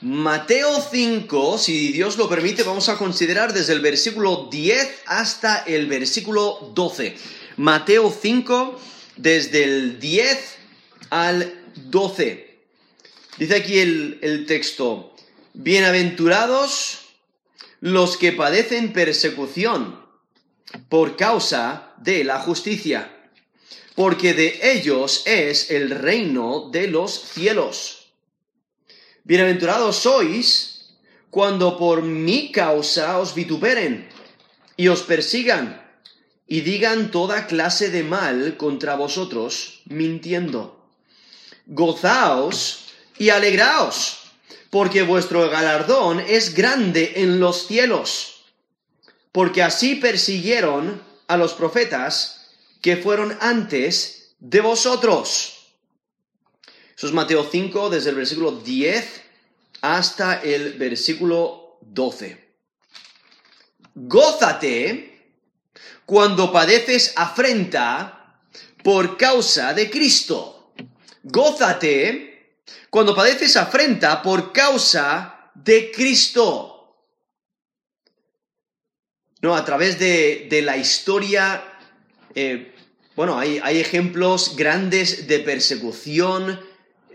Mateo 5, si Dios lo permite, vamos a considerar desde el versículo 10 hasta el versículo 12. Mateo 5, desde el 10 al 12. Dice aquí el, el texto, bienaventurados los que padecen persecución por causa de la justicia, porque de ellos es el reino de los cielos. Bienaventurados sois cuando por mi causa os vituperen y os persigan y digan toda clase de mal contra vosotros, mintiendo. Gozaos y alegraos, porque vuestro galardón es grande en los cielos, porque así persiguieron a los profetas que fueron antes de vosotros. Eso es Mateo 5, desde el versículo 10 hasta el versículo 12. Gózate cuando padeces afrenta por causa de Cristo. Gózate cuando padeces afrenta por causa de Cristo. No, a través de, de la historia, eh, bueno, hay, hay ejemplos grandes de persecución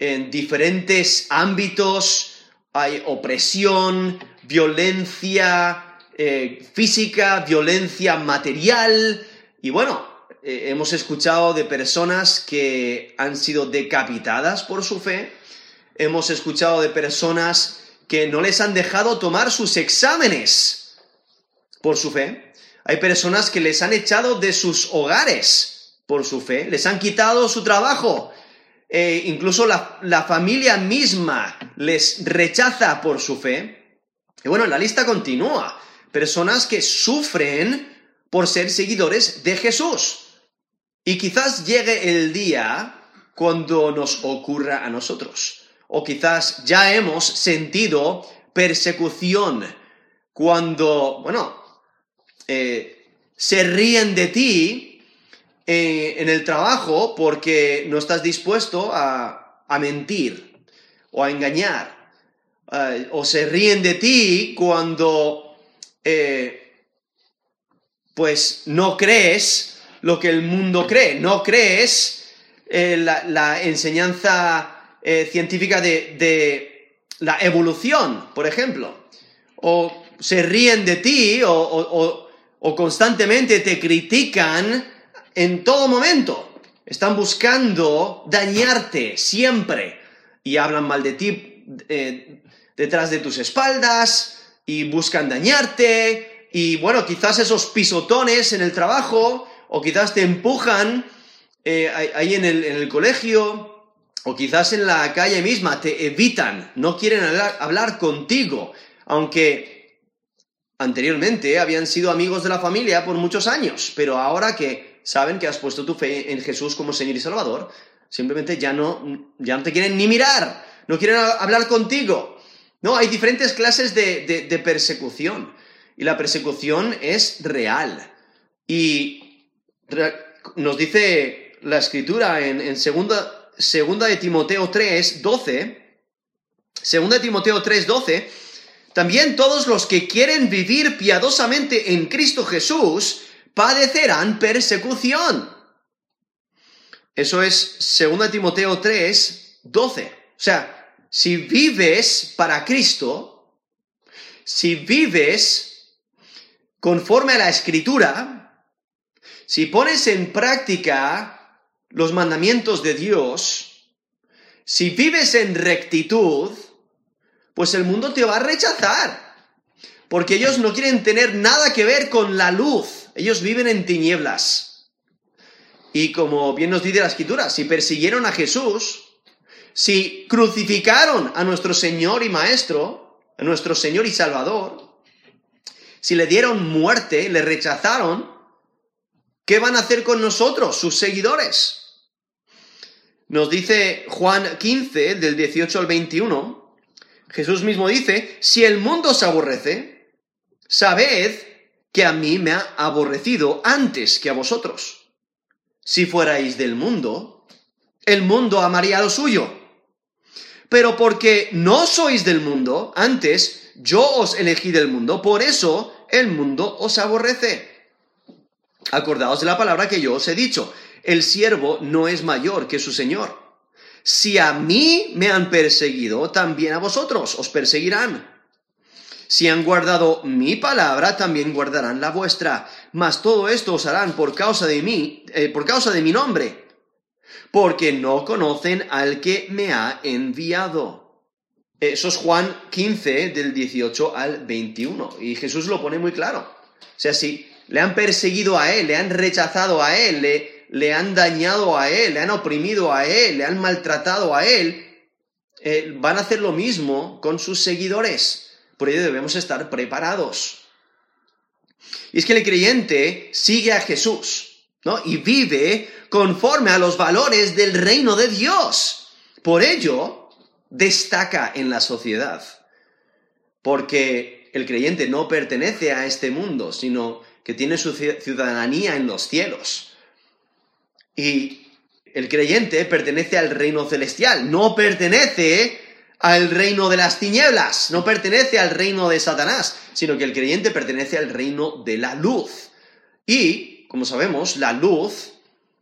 en diferentes ámbitos, hay opresión, violencia eh, física, violencia material, y bueno, eh, hemos escuchado de personas que han sido decapitadas por su fe, hemos escuchado de personas que no les han dejado tomar sus exámenes por su fe, hay personas que les han echado de sus hogares por su fe, les han quitado su trabajo, eh, incluso la, la familia misma les rechaza por su fe. Y bueno, la lista continúa. Personas que sufren por ser seguidores de Jesús. Y quizás llegue el día cuando nos ocurra a nosotros. O quizás ya hemos sentido persecución cuando, bueno, eh, se ríen de ti eh, en el trabajo porque no estás dispuesto a, a mentir o a engañar. Eh, o se ríen de ti cuando eh, pues no crees lo que el mundo cree, no crees la, enseñanza científica de, de, la evolución, por ejemplo, o se ríen de ti o, o constantemente te critican en todo momento, están buscando dañarte siempre. Y hablan mal de ti eh, detrás de tus espaldas y buscan dañarte. Y bueno, quizás esos pisotones en el trabajo o quizás te empujan eh, ahí en el, en el, colegio o quizás en la calle misma, te evitan, no quieren hablar, hablar contigo, aunque anteriormente habían sido amigos de la familia por muchos años, pero ahora que saben que has puesto tu fe en Jesús como Señor y Salvador, simplemente ya no, ya no te quieren ni mirar, no quieren hablar contigo. No, hay diferentes clases de, de, persecución y la persecución es real. Y nos dice la escritura en, en segunda, segunda, de Timoteo 3, 12, segunda de Timoteo 3, 12, también todos los que quieren vivir piadosamente en Cristo Jesús padecerán persecución. Eso es segunda de Timoteo 3, 12. O sea, si vives para Cristo, si vives conforme a la escritura, si pones en práctica los mandamientos de Dios, si vives en rectitud, pues el mundo te va a rechazar. Porque ellos no quieren tener nada que ver con la luz. Ellos viven en tinieblas. Y como bien nos dice la escritura, si persiguieron a Jesús, si crucificaron a nuestro Señor y Maestro, a nuestro Señor y Salvador, si le dieron muerte, le rechazaron, ¿qué van a hacer con nosotros, sus seguidores? Nos dice Juan 15, del 18 al 21, Jesús mismo dice, si el mundo os aborrece, sabed que a mí me ha aborrecido antes que a vosotros. Si fuerais del mundo, el mundo amaría lo suyo. Pero porque no sois del mundo, antes yo os elegí del mundo, por eso el mundo os aborrece. Acordaos de la palabra que yo os he dicho, el siervo no es mayor que su señor. Si a mí me han perseguido, también a vosotros os perseguirán. Si han guardado mi palabra, también guardarán la vuestra. Mas todo esto os harán por causa de mí, eh, por causa de mi nombre, porque no conocen al que me ha enviado. Eso es Juan 15, del 18 al 21. Y Jesús lo pone muy claro. O sea, si le han perseguido a él, le han rechazado a él, le, le han dañado a él, le han oprimido a él, le han maltratado a él, eh, van a hacer lo mismo con sus seguidores. Por ello debemos estar preparados. Y es que el creyente sigue a Jesús, ¿no? Y vive conforme a los valores del reino de Dios. Por ello, destaca en la sociedad. Porque el creyente no pertenece a este mundo, sino que tiene su ciudadanía en los cielos. Y el creyente pertenece al reino celestial, no pertenece al reino de las tinieblas, no pertenece al reino de Satanás, sino que el creyente pertenece al reino de la luz. Y, como sabemos, la luz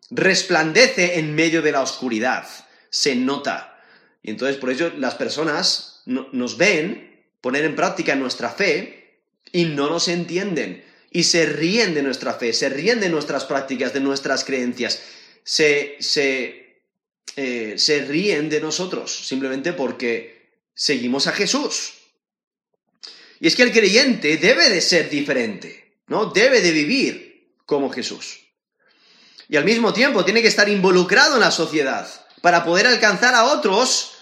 resplandece en medio de la oscuridad, se nota. Y entonces por ello las personas nos ven poner en práctica nuestra fe y no nos entienden y se ríen de nuestra fe, se ríen de nuestras prácticas, de nuestras creencias, se, se, eh, se ríen de nosotros, simplemente porque seguimos a Jesús. Y es que el creyente debe de ser diferente, ¿no? Debe de vivir como Jesús. Y al mismo tiempo tiene que estar involucrado en la sociedad para poder alcanzar a otros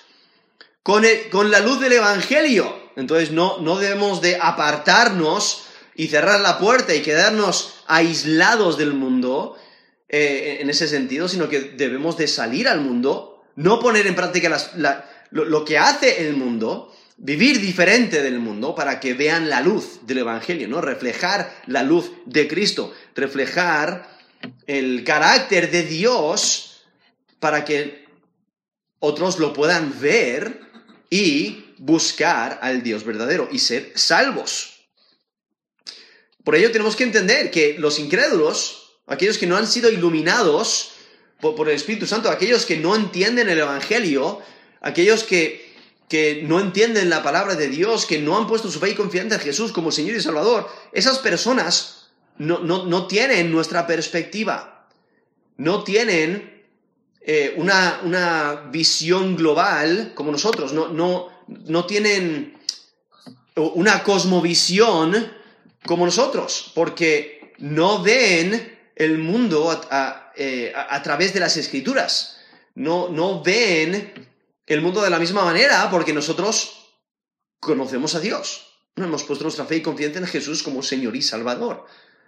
con, con la luz del Evangelio. Entonces no, no debemos de apartarnos y cerrar la puerta y quedarnos aislados del mundo eh, en ese sentido, sino que debemos de salir al mundo, no poner en práctica lo, que hace el mundo, vivir diferente del mundo para que vean la luz del Evangelio, ¿no? Reflejar la luz de Cristo, reflejar el carácter de Dios para que otros lo puedan ver y buscar al Dios verdadero y ser salvos. Por ello tenemos que entender que los incrédulos, aquellos que no han sido iluminados por, el Espíritu Santo, aquellos que no entienden el Evangelio, aquellos que, que no entienden la palabra de Dios, que no han puesto su fe y confianza en Jesús como Señor y Salvador, esas personas no, tienen nuestra perspectiva, no tienen eh, una, una, visión global como nosotros, no, no, no tienen una cosmovisión como nosotros, porque no ven el mundo eh, a, través de las escrituras, no, no ven el mundo de la misma manera porque nosotros conocemos a Dios. No hemos puesto nuestra fe y confianza en Jesús como Señor y Salvador.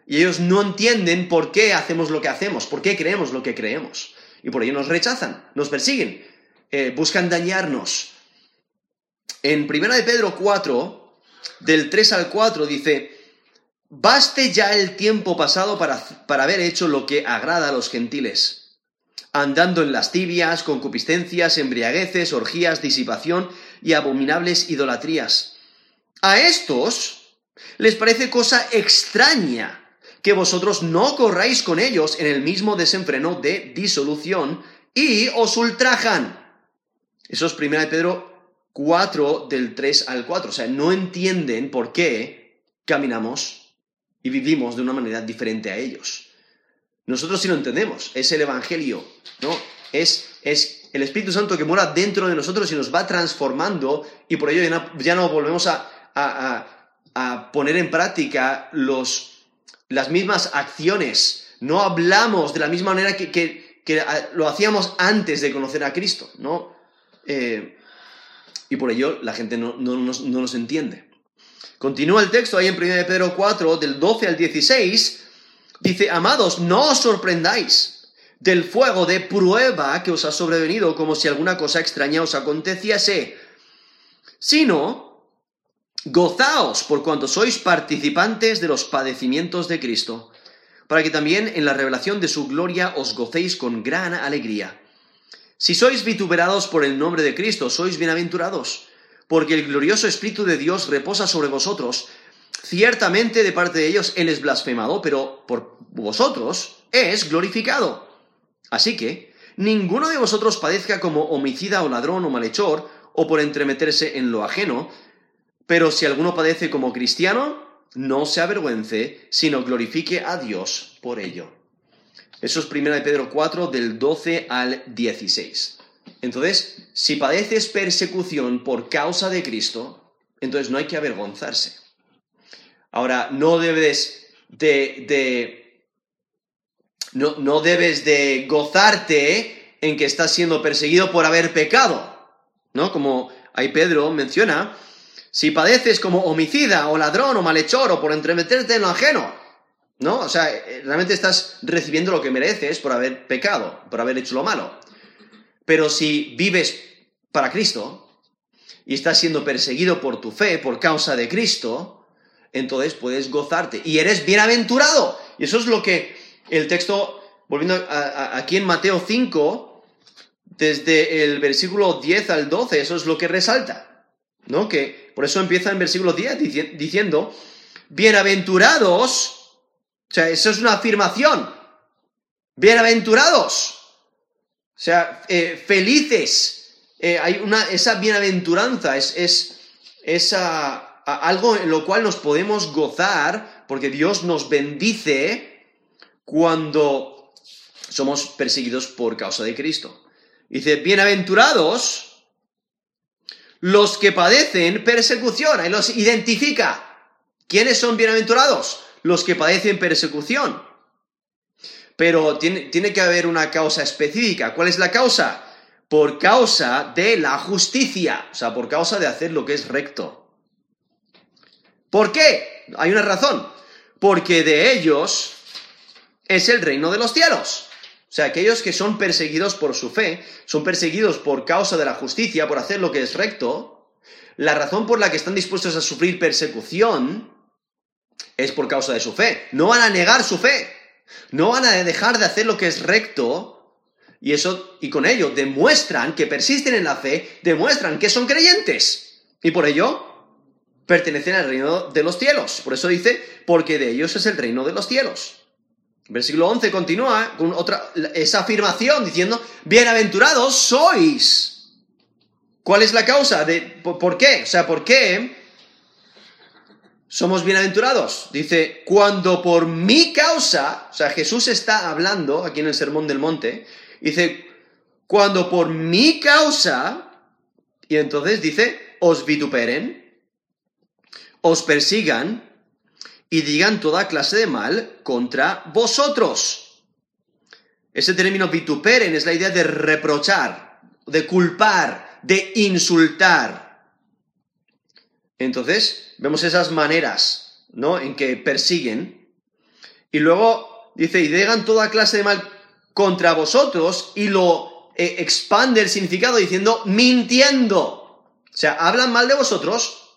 Y ellos no entienden por qué hacemos lo que hacemos, por qué creemos lo que creemos. Y por ello nos rechazan, nos persiguen, eh, buscan dañarnos. En 1 de Pedro 4, del 3 al 4, dice, Baste ya el tiempo pasado para, para haber hecho lo que agrada a los gentiles, andando en lascivias, concupiscencias, embriagueces, orgías, disipación y abominables idolatrías. A estos les parece cosa extraña que vosotros no corráis con ellos en el mismo desenfreno de disolución y os ultrajan. Eso es 1 Pedro 4 del 3 al 4. O sea, no entienden por qué caminamos y vivimos de una manera diferente a ellos. Nosotros sí lo entendemos, es el Evangelio, ¿no? Es, es el Espíritu Santo que mora dentro de nosotros y nos va transformando y por ello ya no, volvemos a, poner en práctica los, las mismas acciones. No hablamos de la misma manera que, lo hacíamos antes de conocer a Cristo, ¿no? Eh, y por ello la gente no, no nos entiende. Continúa el texto ahí en 1 Pedro 4, del 12 al 16. Dice, amados, no os sorprendáis del fuego de prueba que os ha sobrevenido como si alguna cosa extraña os aconteciese, sino gozaos por cuanto sois participantes de los padecimientos de Cristo, para que también en la revelación de su gloria os gocéis con gran alegría Si sois vituperados por el nombre de Cristo, sois bienaventurados, porque el glorioso Espíritu de Dios reposa sobre vosotros. Ciertamente de parte de ellos Él es blasfemado, pero por vosotros es glorificado. Así que, ninguno de vosotros padezca como homicida o ladrón o malhechor, o por entremeterse en lo ajeno, pero si alguno padece como cristiano, no se avergüence, sino glorifique a Dios por ello. Eso es 1 de Pedro 4, del 12 al 16. Entonces, si padeces persecución por causa de Cristo, entonces no hay que avergonzarse. Ahora, no debes de, no, no debes de gozarte en que estás siendo perseguido por haber pecado, ¿no? Como ahí Pedro menciona, si padeces como homicida o ladrón o malhechor o por entremeterte en lo ajeno, ¿no? O sea, eh, realmente estás recibiendo lo que mereces por haber pecado, por haber hecho lo malo. Pero si vives para Cristo y estás siendo perseguido por tu fe, por causa de Cristo, entonces puedes gozarte y eres bienaventurado. Y eso es lo que el texto, volviendo aquí en Mateo 5, desde el versículo 10 al 12, eso es lo que resalta, ¿no? Que por eso empieza en versículo 10 diciendo, bienaventurados, o sea, eso es una afirmación, bienaventurados, o sea, eh, felices, eh, hay una, esa bienaventuranza, es, es, algo en lo cual nos podemos gozar, porque Dios nos bendice cuando somos perseguidos por causa de Cristo. Dice, bienaventurados los que padecen persecución, ahí los identifica. ¿Quiénes son bienaventurados? Los que padecen persecución. Pero tiene, tiene, que haber una causa específica. ¿Cuál es la causa? Por causa de la justicia, o sea, por causa de hacer lo que es recto. ¿Por qué? Hay una razón. Porque de ellos es el reino de los cielos. O sea, aquellos que son perseguidos por su fe, son perseguidos por causa de la justicia, por hacer lo que es recto, la razón por la que están dispuestos a sufrir persecución es por causa de su fe. No van a negar su fe. No van a dejar de hacer lo que es recto. Y eso, y con ello, demuestran que persisten en la fe, demuestran que son creyentes. Y por ello, pertenecen al reino de los cielos. Por eso dice, porque de ellos es el reino de los cielos. Versículo 11 continúa con otra, esa afirmación diciendo, bienaventurados sois. ¿Cuál es la causa? De, por, qué? O sea, ¿por qué somos bienaventurados? Dice, cuando por mi causa, o sea, Jesús está hablando aquí en el Sermón del Monte, dice, cuando por mi causa, y entonces dice, os vituperen, os persigan, y digan toda clase de mal contra vosotros. Ese término vituperen es la idea de reprochar, de culpar, de insultar. Entonces, vemos esas maneras, ¿no? En que persiguen. Y luego dice, y digan toda clase de mal contra vosotros, y lo eh, expande el significado diciendo mintiendo. O sea, hablan mal de vosotros,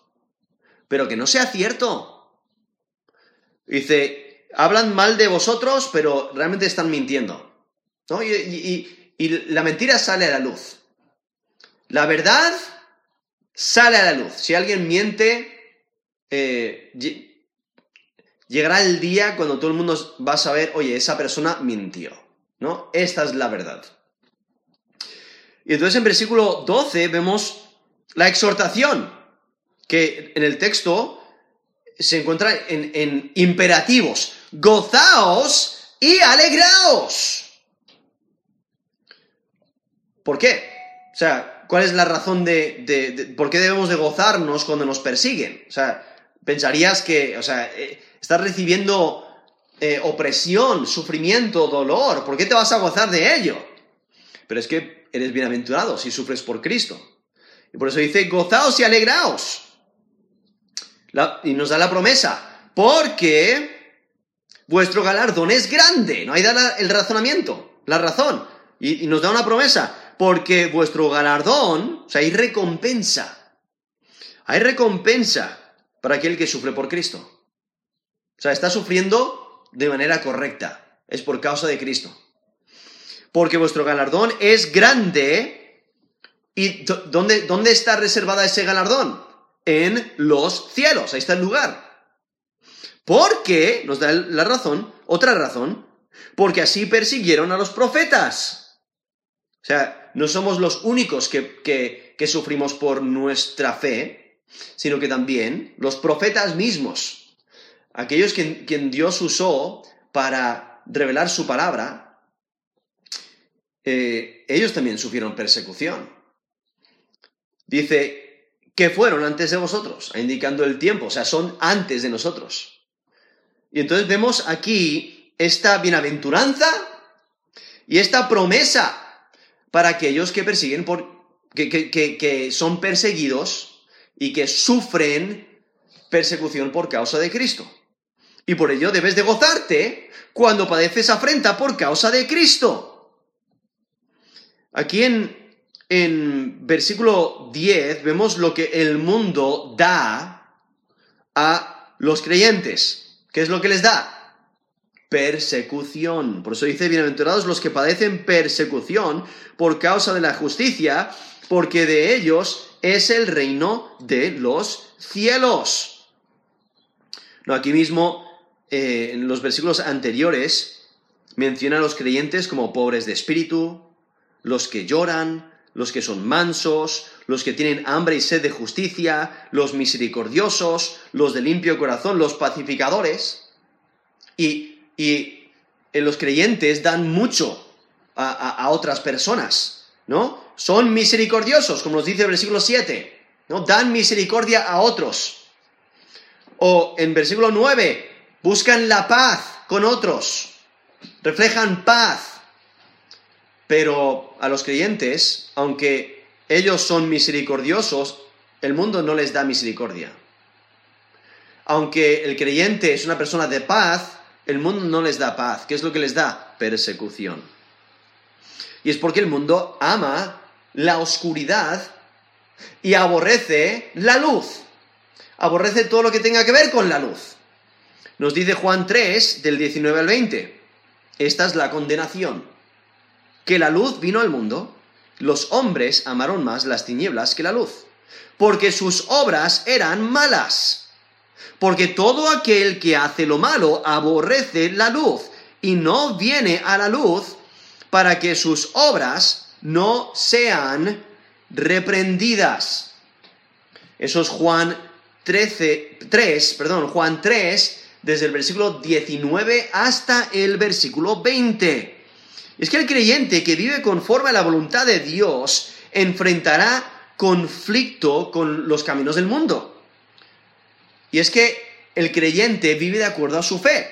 pero que no sea cierto. Dice, hablan mal de vosotros, pero realmente están mintiendo. ¿no? Y, la mentira sale a la luz. La verdad sale a la luz. Si alguien miente, eh, llegará el día cuando todo el mundo va a saber, oye, esa persona mintió. ¿no? Esta es la verdad. Y entonces en versículo 12 vemos la exhortación, que en el texto se encuentra en, imperativos. Gozaos y alegraos. ¿Por qué? O sea, ¿cuál es la razón de, por qué debemos de gozarnos cuando nos persiguen? O sea, pensarías que, o sea, eh, estás recibiendo eh, opresión, sufrimiento, dolor. ¿Por qué te vas a gozar de ello? Pero es que eres bienaventurado si sufres por Cristo. Y por eso dice, gozaos y alegraos y nos da la promesa, porque vuestro galardón es grande. No hay el razonamiento, la razón. Y, nos da una promesa, porque vuestro galardón, o sea, hay recompensa. Hay recompensa para aquel que sufre por Cristo. O sea, está sufriendo de manera correcta. Es por causa de Cristo. porque vuestro galardón es grande. ¿Y dónde, dónde está reservada ese galardón? En los cielos, ahí está el lugar. Porque, nos da la razón, otra razón, porque así persiguieron a los profetas. O sea, no somos los únicos que, sufrimos por nuestra fe, sino que también los profetas mismos, aquellos que, quien Dios usó para revelar su palabra, eh, ellos también sufrieron persecución. Dice que fueron antes de vosotros, indicando el tiempo, o sea, son antes de nosotros. Y entonces vemos aquí esta bienaventuranza y esta promesa para aquellos que persiguen por, que, que son perseguidos y que sufren persecución por causa de Cristo. Y por ello debes de gozarte cuando padeces afrenta por causa de Cristo. Aquí en, en versículo 10 vemos lo que el mundo da a los creyentes. ¿Qué es lo que les da? Persecución. Por eso dice, bienaventurados los que padecen persecución por causa de la justicia, porque de ellos es el reino de los cielos. No, aquí mismo, eh, en los versículos anteriores, menciona a los creyentes como pobres de espíritu, los que lloran, los que son mansos, los que tienen hambre y sed de justicia, los misericordiosos, los de limpio corazón, los pacificadores. Y, y los creyentes dan mucho a, otras personas, ¿no? Son misericordiosos, como nos dice el versículo 7, ¿no? Dan misericordia a otros. O en versículo 9, buscan la paz con otros, reflejan paz, pero a los creyentes, aunque ellos son misericordiosos, el mundo no les da misericordia. Aunque el creyente es una persona de paz, el mundo no les da paz. ¿Qué es lo que les da? Persecución. Y es porque el mundo ama la oscuridad y aborrece la luz. Aborrece todo lo que tenga que ver con la luz. Nos dice Juan 3, del 19 al 20. Esta es la condenación que la luz vino al mundo, los hombres amaron más las tinieblas que la luz, porque sus obras eran malas. Porque todo aquel que hace lo malo aborrece la luz y no viene a la luz para que sus obras no sean reprendidas. Eso es Juan 13, 3, perdón, Juan 3, desde el versículo 19 hasta el versículo 20. Es que el creyente que vive conforme a la voluntad de Dios enfrentará conflicto con los caminos del mundo. Y es que el creyente vive de acuerdo a su fe.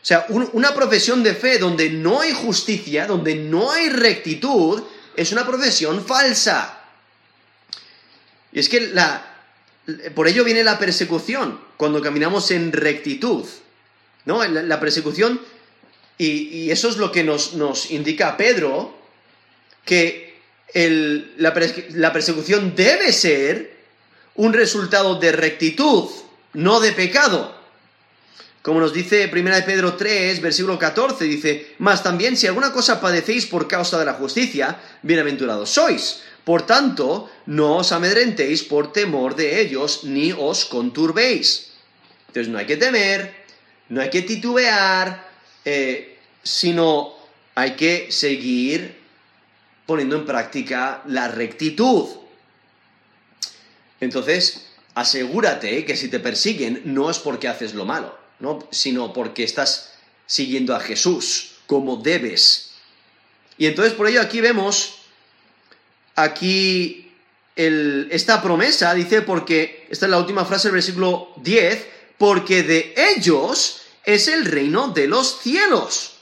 O sea, una profesión de fe donde no hay justicia, donde no hay rectitud, es una profesión falsa. Y es que la, por ello viene la persecución, cuando caminamos en rectitud. ¿no? la persecución y, eso es lo que nos, indica Pedro, que la persecución debe ser un resultado de rectitud, no de pecado. Como nos dice 1 Pedro 3, versículo 14, dice, Mas también si alguna cosa padecéis por causa de la justicia, bienaventurados sois. Por tanto, no os amedrentéis por temor de ellos, ni os conturbéis. Entonces no hay que temer, no hay que titubear, eh, sino hay que seguir poniendo en práctica la rectitud. Entonces, asegúrate que si te persiguen no es porque haces lo malo, ¿no? sino porque estás siguiendo a Jesús como debes. Y entonces por ello aquí vemos, aquí esta promesa dice porque, esta es la última frase del versículo 10, porque de ellos es el reino de los cielos.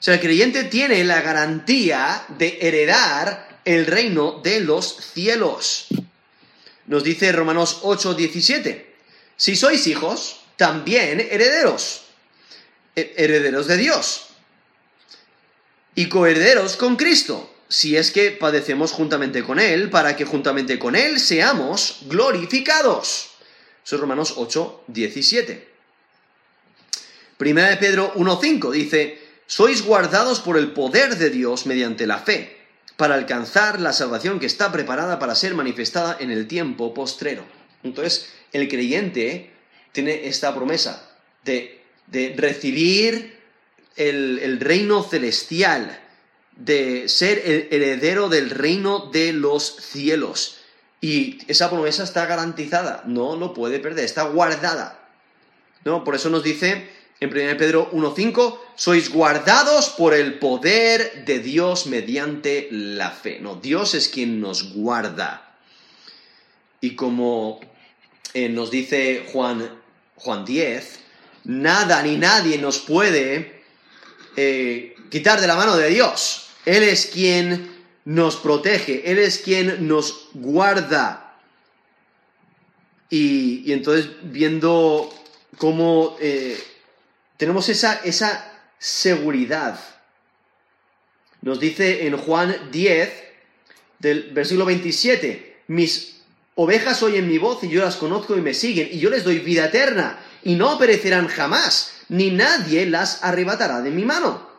O sea, el creyente tiene la garantía de heredar el reino de los cielos. Nos dice Romanos 8, 17. Si sois hijos, también herederos. Herederos de Dios. Y coherederos con Cristo, si es que padecemos juntamente con Él, para que juntamente con Él seamos glorificados. Eso es Romanos 8, 17. Primera de Pedro 1.5 dice, sois guardados por el poder de Dios mediante la fe, para alcanzar la salvación que está preparada para ser manifestada en el tiempo postrero. Entonces, el creyente tiene esta promesa de, recibir el, reino celestial, de ser el heredero del reino de los cielos. Y esa promesa está garantizada, no lo puede perder, está guardada. ¿No? Por eso nos dice en 1 Pedro 1.5, sois guardados por el poder de Dios mediante la fe. No, Dios es quien nos guarda. Y como eh, nos dice Juan, Juan 10, nada ni nadie nos puede eh, quitar de la mano de Dios. Él es quien nos protege, Él es quien nos guarda. Y, entonces viendo cómo eh, tenemos esa, esa seguridad, nos dice en Juan 10, del versículo 27, mis ovejas oyen mi voz y yo las conozco y me siguen, y yo les doy vida eterna, y no perecerán jamás, ni nadie las arrebatará de mi mano.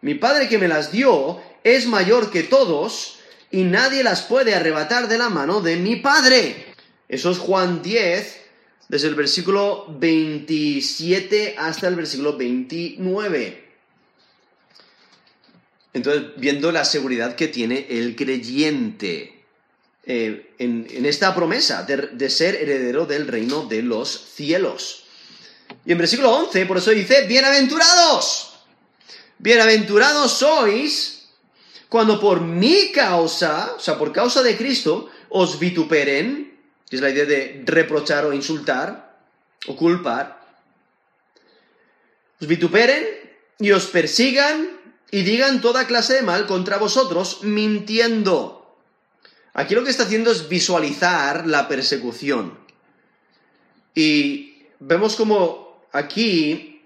Mi Padre que me las dio es mayor que todos, y nadie las puede arrebatar de la mano de mi Padre. Eso es Juan 10, desde el versículo 27 hasta el versículo 29. Entonces, viendo la seguridad que tiene el creyente eh, en, esta promesa de, ser heredero del reino de los cielos. Y en versículo 11, por eso dice, bienaventurados, bienaventurados sois cuando por mi causa, o sea, por causa de Cristo, os vituperen, que es la idea de reprochar o insultar o culpar, os vituperen y os persigan y digan toda clase de mal contra vosotros, mintiendo. Aquí lo que está haciendo es visualizar la persecución. Y vemos como aquí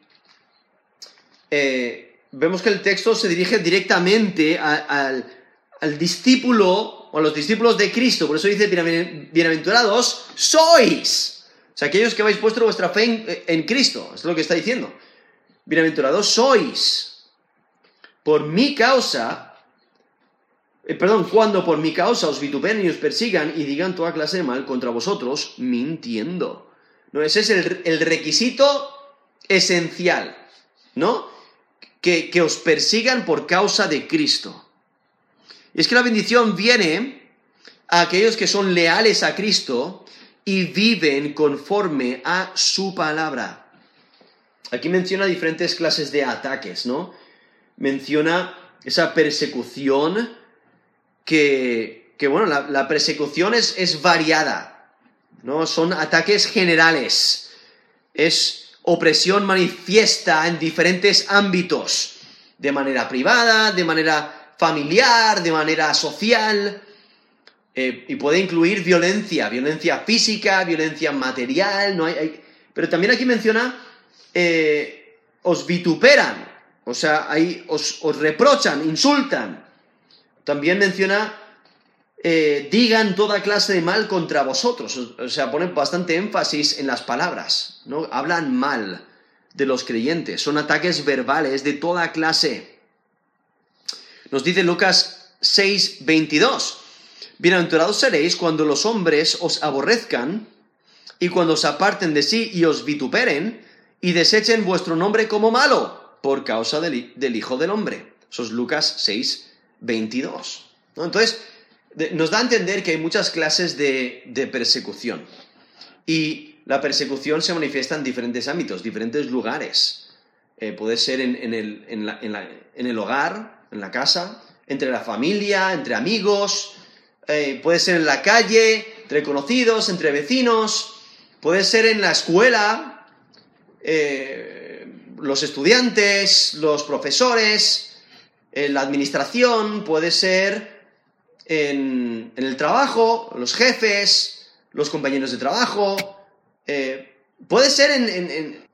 eh, vemos que el texto se dirige directamente al, al discípulo o los discípulos de Cristo. Por eso dice, bienaventurados sois. O sea, aquellos que habéis puesto vuestra fe en, Cristo. es lo que está diciendo. Bienaventurados sois. Por mi causa, eh, perdón, cuando por mi causa os vituperen y os persigan y digan toda clase de mal contra vosotros, mintiendo. No, ese es el, requisito esencial, ¿no? Que, que os persigan por causa de Cristo. Es que la bendición viene a aquellos que son leales a Cristo y viven conforme a su palabra. Aquí menciona diferentes clases de ataques, ¿no? Menciona esa persecución que, bueno, la, persecución es, es variada, ¿no? Son ataques generales, es opresión manifiesta en diferentes ámbitos, de manera privada, de manera familiar, de manera social, eh, y puede incluir violencia, violencia física, violencia material, no hay, pero también aquí menciona, eh, os vituperan, o sea, ahí os, reprochan, insultan. También menciona, eh, digan toda clase de mal contra vosotros, o sea, pone bastante énfasis en las palabras, ¿no? Hablan mal de los creyentes, son ataques verbales de toda clase. Nos dice Lucas 6, 22. Bienaventurados seréis cuando los hombres os aborrezcan y cuando os aparten de sí y os vituperen y desechen vuestro nombre como malo por causa del, Hijo del Hombre. Eso es Lucas 6, 22. Entonces, nos da a entender que hay muchas clases de, persecución. Y la persecución se manifiesta en diferentes ámbitos, diferentes lugares. Eh, puede ser en, el, en el hogar, en la casa, entre la familia, entre amigos, eh, puede ser en la calle, entre conocidos, entre vecinos, puede ser en la escuela, eh, los estudiantes, los profesores, en la administración, puede ser en, el trabajo, los jefes, los compañeros de trabajo, eh, puede ser en, en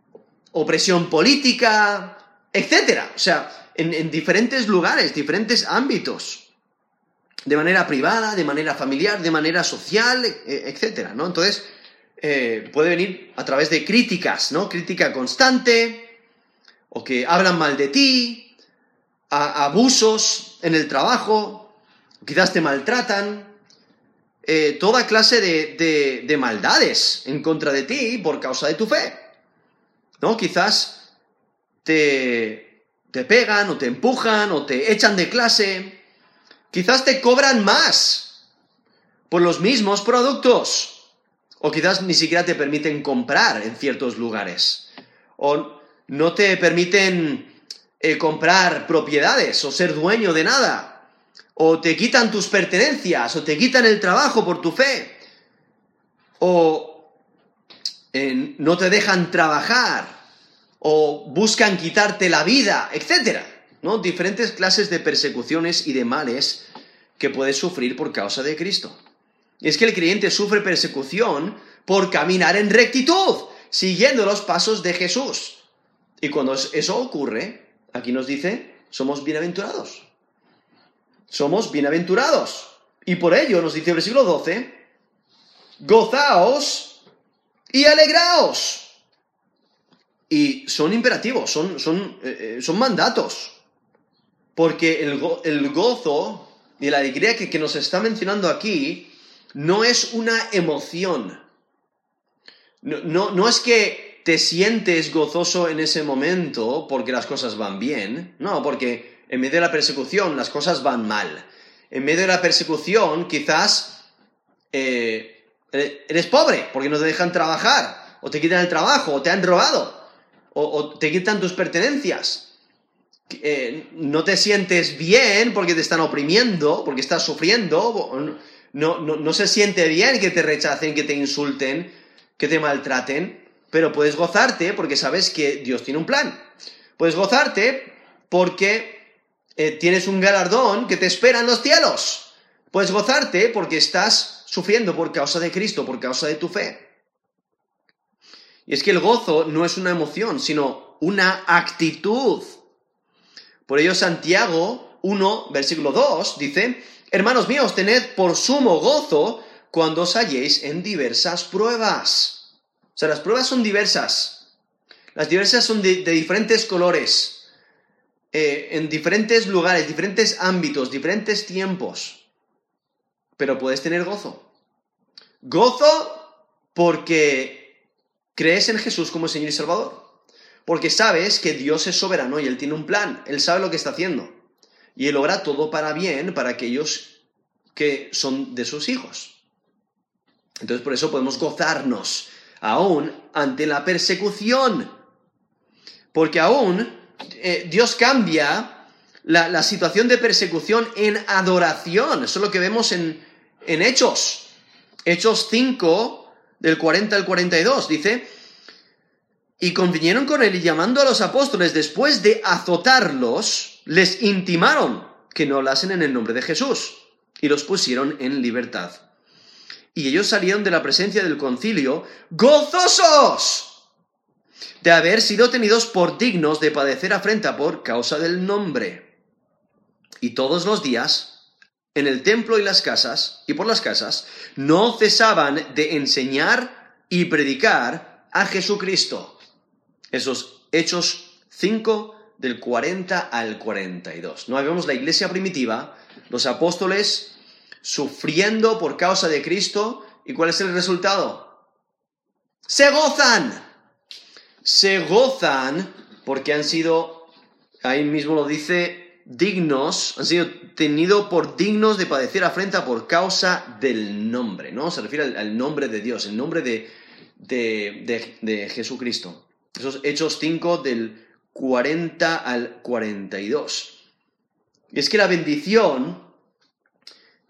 opresión política, etcétera. O sea, en, diferentes lugares, diferentes ámbitos, de manera privada, de manera familiar, de manera social, e, etcétera, ¿no? Entonces, eh, puede venir a través de críticas, ¿no? Crítica constante, o que hablan mal de ti, abusos en el trabajo, quizás te maltratan, eh, toda clase de, de, maldades en contra de ti por causa de tu fe. ¿No? Quizás te, te pegan o te empujan o te echan de clase. Quizás te cobran más por los mismos productos. O quizás ni siquiera te permiten comprar en ciertos lugares. O no te permiten eh, comprar propiedades o ser dueño de nada, o te quitan tus pertenencias, o te quitan el trabajo por tu fe, o eh, no te dejan trabajar, o buscan quitarte la vida, etc. ¿no? Diferentes clases de persecuciones y de males que puedes sufrir por causa de Cristo. Y es que el creyente sufre persecución por caminar en rectitud, siguiendo los pasos de Jesús. Y cuando eso ocurre, Aquí nos dice, somos bienaventurados. Somos bienaventurados. Y por ello nos dice el versículo 12, gozaos y alegraos. Y son imperativos, son, son, eh, eh, son mandatos. Porque el, gozo y la alegría que, que nos está mencionando aquí no es una emoción. No, no, no es que te sientes gozoso en ese momento porque las cosas van bien. No, porque en medio de la persecución las cosas van mal. En medio de la persecución quizás eh, eres pobre porque no te dejan trabajar, o te quitan el trabajo, o te han robado, o, te quitan tus pertenencias. Eh, no te sientes bien porque te están oprimiendo, porque estás sufriendo, no, no, no se siente bien que te rechacen, que te insulten, que te maltraten pero puedes gozarte porque sabes que Dios tiene un plan. Puedes gozarte porque eh, tienes un galardón que te espera en los cielos. Puedes gozarte porque estás sufriendo por causa de Cristo, por causa de tu fe. Y es que el gozo no es una emoción, sino una actitud. Por ello Santiago 1, versículo 2 dice, Hermanos míos, tened por sumo gozo cuando os halléis en diversas pruebas o sea, las pruebas son diversas. Las diversas son de, diferentes colores, eh, en diferentes lugares, diferentes ámbitos, diferentes tiempos. Pero puedes tener gozo. Gozo porque crees en Jesús como Señor y Salvador. Porque sabes que Dios es soberano y Él tiene un plan. Él sabe lo que está haciendo. Y Él obra todo para bien para aquellos que son de sus hijos. Entonces por eso podemos gozarnos aún ante la persecución. Porque aún eh, Dios cambia la, situación de persecución en adoración. Eso es lo que vemos en, en Hechos. Hechos 5, del 40 al 42, dice, y convinieron con él y llamando a los apóstoles después de azotarlos, les intimaron que no hablasen en el nombre de Jesús y los pusieron en libertad y ellos salieron de la presencia del concilio gozosos de haber sido tenidos por dignos de padecer afrenta por causa del nombre. Y todos los días, en el templo y las casas, y por las casas, no cesaban de enseñar y predicar a Jesucristo. Esos hechos 5 del 40 al 42. No vemos la iglesia primitiva, los apóstoles sufriendo por causa de Cristo. ¿Y cuál es el resultado? Se gozan. Se gozan porque han sido, ahí mismo lo dice, dignos, han sido tenidos por dignos de padecer afrenta por causa del nombre, ¿no? Se refiere al, nombre de Dios, el nombre de, de, de Jesucristo. Esos Hechos 5 del 40 al 42. Y es que la bendición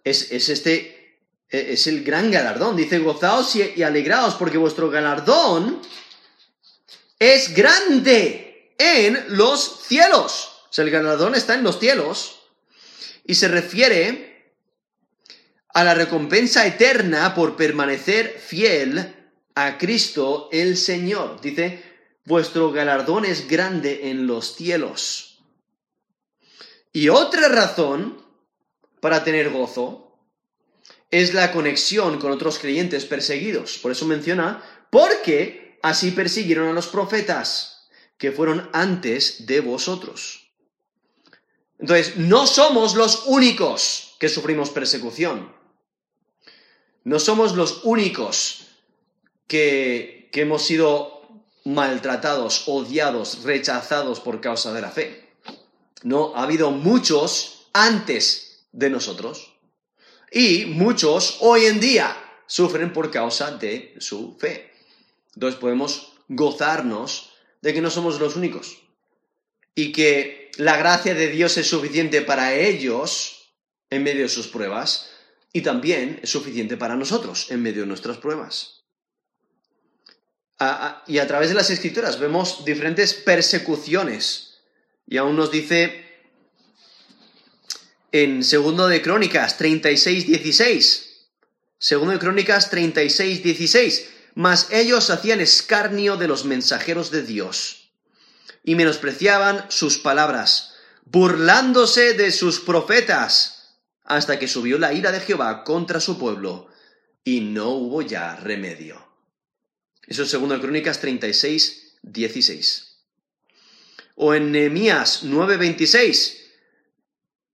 es, este, e, es el gran galardón. Dice, gozaos y, alegraos porque vuestro galardón es grande en los cielos. Sea, el galardón está en los cielos y se refiere a la recompensa eterna por permanecer fiel a Cristo el Señor. Dice, vuestro galardón es grande en los cielos. Y otra razón para tener gozo es la conexión con otros creyentes perseguidos. Por eso menciona, porque así persiguieron a los profetas que fueron antes de vosotros. Entonces, no somos los únicos que sufrimos persecución. No somos los únicos que, que hemos sido maltratados, odiados, rechazados por causa de la fe. No, ha habido muchos antes de nosotros y muchos hoy en día sufren por causa de su fe. Entonces podemos gozarnos de que no somos los únicos y que la gracia de Dios es suficiente para ellos en medio de sus pruebas y también es suficiente para nosotros en medio de nuestras pruebas. y a través de las escrituras vemos diferentes persecuciones. Y aún nos dice en Segundo de Crónicas 36, 16. Segundo de Crónicas 36, 16. Mas ellos hacían escarnio de los mensajeros de Dios y menospreciaban sus palabras, burlándose de sus profetas, hasta que subió la ira de Jehová contra su pueblo y no hubo ya remedio. Eso es segundo de Crónicas 36, 16. O en Nehemías 9, 26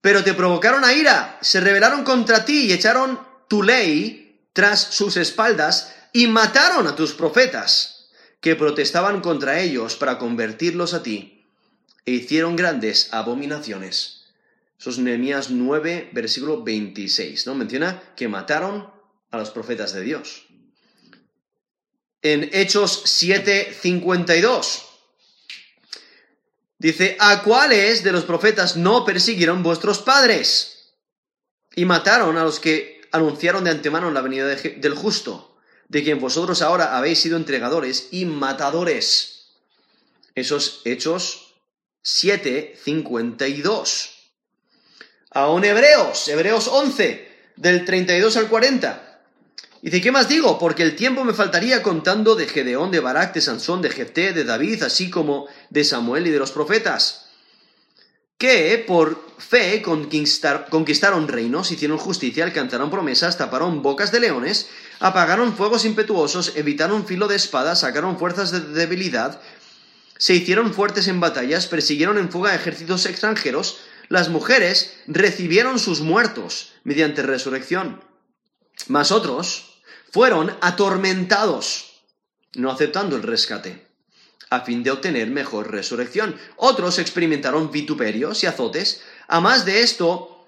pero te provocaron a ira, se rebelaron contra ti y echaron tu ley tras sus espaldas y mataron a tus profetas, que protestaban contra ellos para convertirlos a ti, e hicieron grandes abominaciones. Eso es Nehemías 9, versículo 26, ¿no? Menciona que mataron a los profetas de Dios. En Hechos 7, 52, Dice, ¿a cuáles de los profetas no persiguieron vuestros padres? Y mataron a los que anunciaron de antemano la venida del justo, de quien vosotros ahora habéis sido entregadores y matadores. Esos hechos 7, 52. Aún Hebreos, Hebreos 11, del 32 al 40. Dice, ¿qué más digo? Porque el tiempo me faltaría contando de Gedeón, de Barak, de Sansón, de Jefté, de David, así como de Samuel y de los profetas, que por fe conquistaron reinos, hicieron justicia, alcanzaron promesas, taparon bocas de leones, apagaron fuegos impetuosos, evitaron filo de espada, sacaron fuerzas de debilidad, se hicieron fuertes en batallas, persiguieron en fuga ejércitos extranjeros, las mujeres recibieron sus muertos mediante resurrección. Mas otros, fueron atormentados, no aceptando el rescate, a fin de obtener mejor resurrección. Otros experimentaron vituperios y azotes, a más de esto,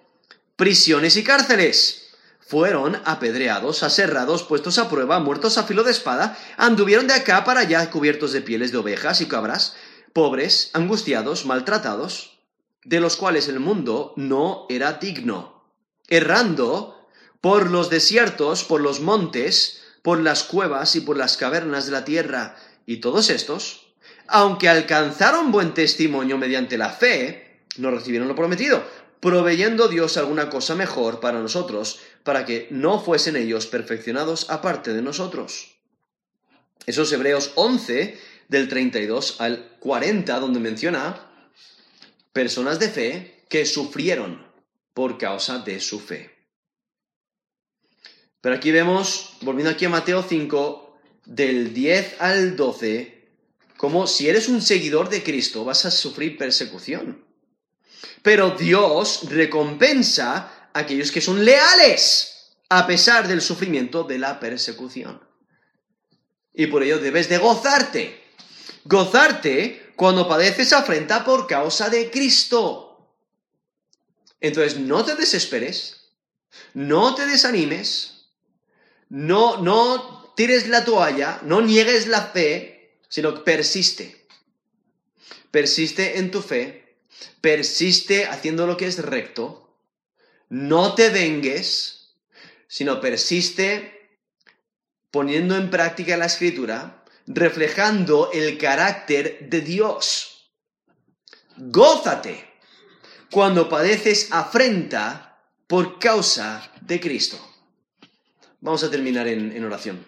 prisiones y cárceles. Fueron apedreados, aserrados, puestos a prueba, muertos a filo de espada, anduvieron de acá para allá cubiertos de pieles de ovejas y cabras, pobres, angustiados, maltratados, de los cuales el mundo no era digno, errando por los desiertos, por los montes, por las cuevas y por las cavernas de la tierra. Y todos estos, aunque alcanzaron buen testimonio mediante la fe, no recibieron lo prometido, proveyendo Dios alguna cosa mejor para nosotros, para que no fuesen ellos perfeccionados aparte de nosotros. Esos Hebreos 11, del 32 al 40, donde menciona personas de fe que sufrieron por causa de su fe. Pero aquí vemos, volviendo aquí a Mateo 5, del 10 al 12, como si eres un seguidor de Cristo vas a sufrir persecución. Pero Dios recompensa a aquellos que son leales a pesar del sufrimiento de la persecución. Y por ello debes de gozarte. Gozarte cuando padeces afrenta por causa de Cristo. Entonces no te desesperes, no te desanimes, no, no tires la toalla, no niegues la fe, sino persiste. Persiste en tu fe, persiste haciendo lo que es recto, no te vengues, sino persiste poniendo en práctica la escritura, reflejando el carácter de Dios. Gózate cuando padeces afrenta por causa de Cristo. Vamos a terminar en, oración.